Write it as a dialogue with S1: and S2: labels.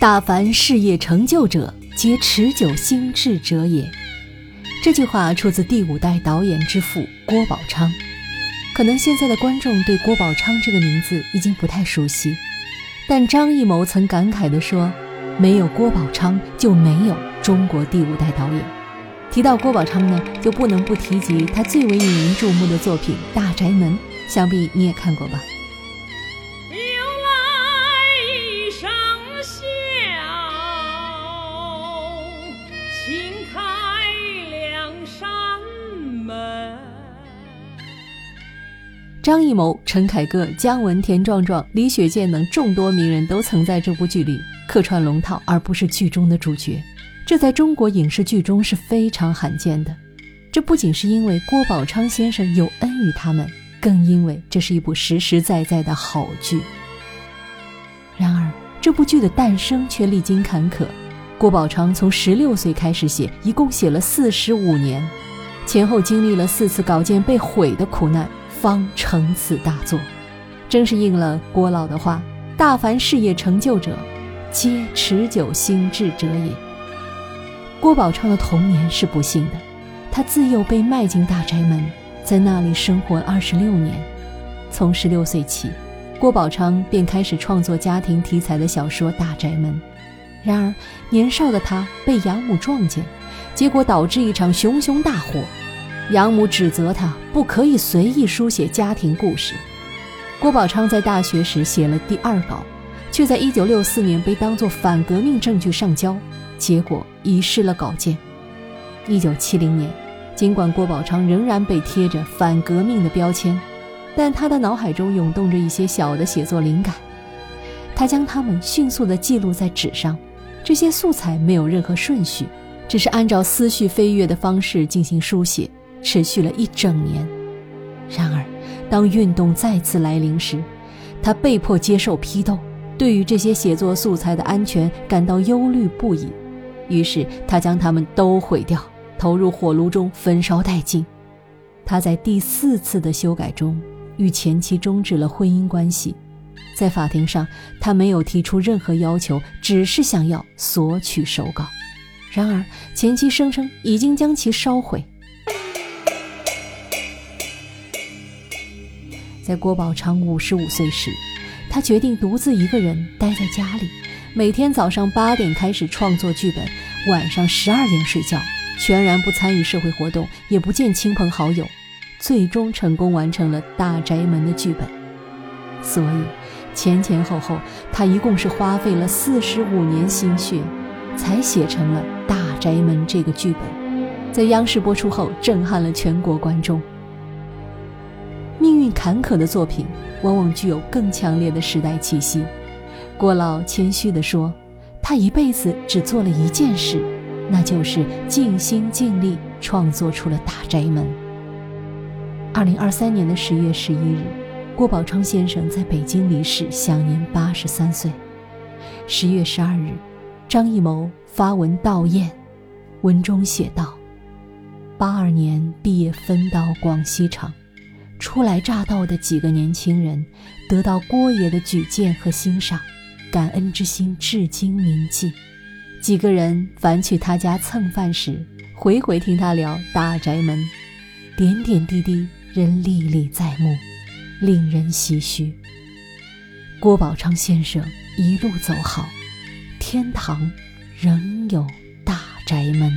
S1: 大凡事业成就者，皆持久心志者也。这句话出自第五代导演之父郭宝昌。可能现在的观众对郭宝昌这个名字已经不太熟悉，但张艺谋曾感慨地说：“没有郭宝昌，就没有中国第五代导演。”提到郭宝昌呢，就不能不提及他最为引人注目的作品《大宅门》，想必你也看过吧。张艺谋、陈凯歌、姜文、田壮壮、李雪健等众多名人都曾在这部剧里客串龙套，而不是剧中的主角。这在中国影视剧中是非常罕见的。这不仅是因为郭宝昌先生有恩于他们，更因为这是一部实实在在的好剧。然而，这部剧的诞生却历经坎坷。郭宝昌从十六岁开始写，一共写了四十五年，前后经历了四次稿件被毁的苦难。方成此大作，正是应了郭老的话：“大凡事业成就者，皆持久心智者也。”郭宝昌的童年是不幸的，他自幼被卖进大宅门，在那里生活二十六年。从十六岁起，郭宝昌便开始创作家庭题材的小说《大宅门》。然而，年少的他被养母撞见，结果导致一场熊熊大火。养母指责他不可以随意书写家庭故事。郭宝昌在大学时写了第二稿，却在1964年被当作反革命证据上交，结果遗失了稿件。1970年，尽管郭宝昌仍然被贴着反革命的标签，但他的脑海中涌动着一些小的写作灵感，他将它们迅速地记录在纸上。这些素材没有任何顺序，只是按照思绪飞跃的方式进行书写。持续了一整年，然而，当运动再次来临时，他被迫接受批斗，对于这些写作素材的安全感到忧虑不已。于是，他将它们都毁掉，投入火炉中焚烧殆尽。他在第四次的修改中与前妻终止了婚姻关系，在法庭上，他没有提出任何要求，只是想要索取手稿。然而，前妻声称已经将其烧毁。在郭宝昌五十五岁时，他决定独自一个人待在家里，每天早上八点开始创作剧本，晚上十二点睡觉，全然不参与社会活动，也不见亲朋好友，最终成功完成了《大宅门》的剧本。所以，前前后后，他一共是花费了四十五年心血，才写成了《大宅门》这个剧本，在央视播出后，震撼了全国观众。坎坷的作品，往往具有更强烈的时代气息。郭老谦虚地说：“他一辈子只做了一件事，那就是尽心尽力创作出了《大宅门》。”二零二三年的十月十一日，郭宝昌先生在北京离世，享年八十三岁。十月十二日，张艺谋发文悼唁，文中写道：“八二年毕业分到广西厂。”初来乍到的几个年轻人，得到郭爷的举荐和欣赏，感恩之心至今铭记。几个人凡去他家蹭饭时，回回听他聊大宅门，点点滴滴仍历历在目，令人唏嘘。郭宝昌先生一路走好，天堂仍有大宅门。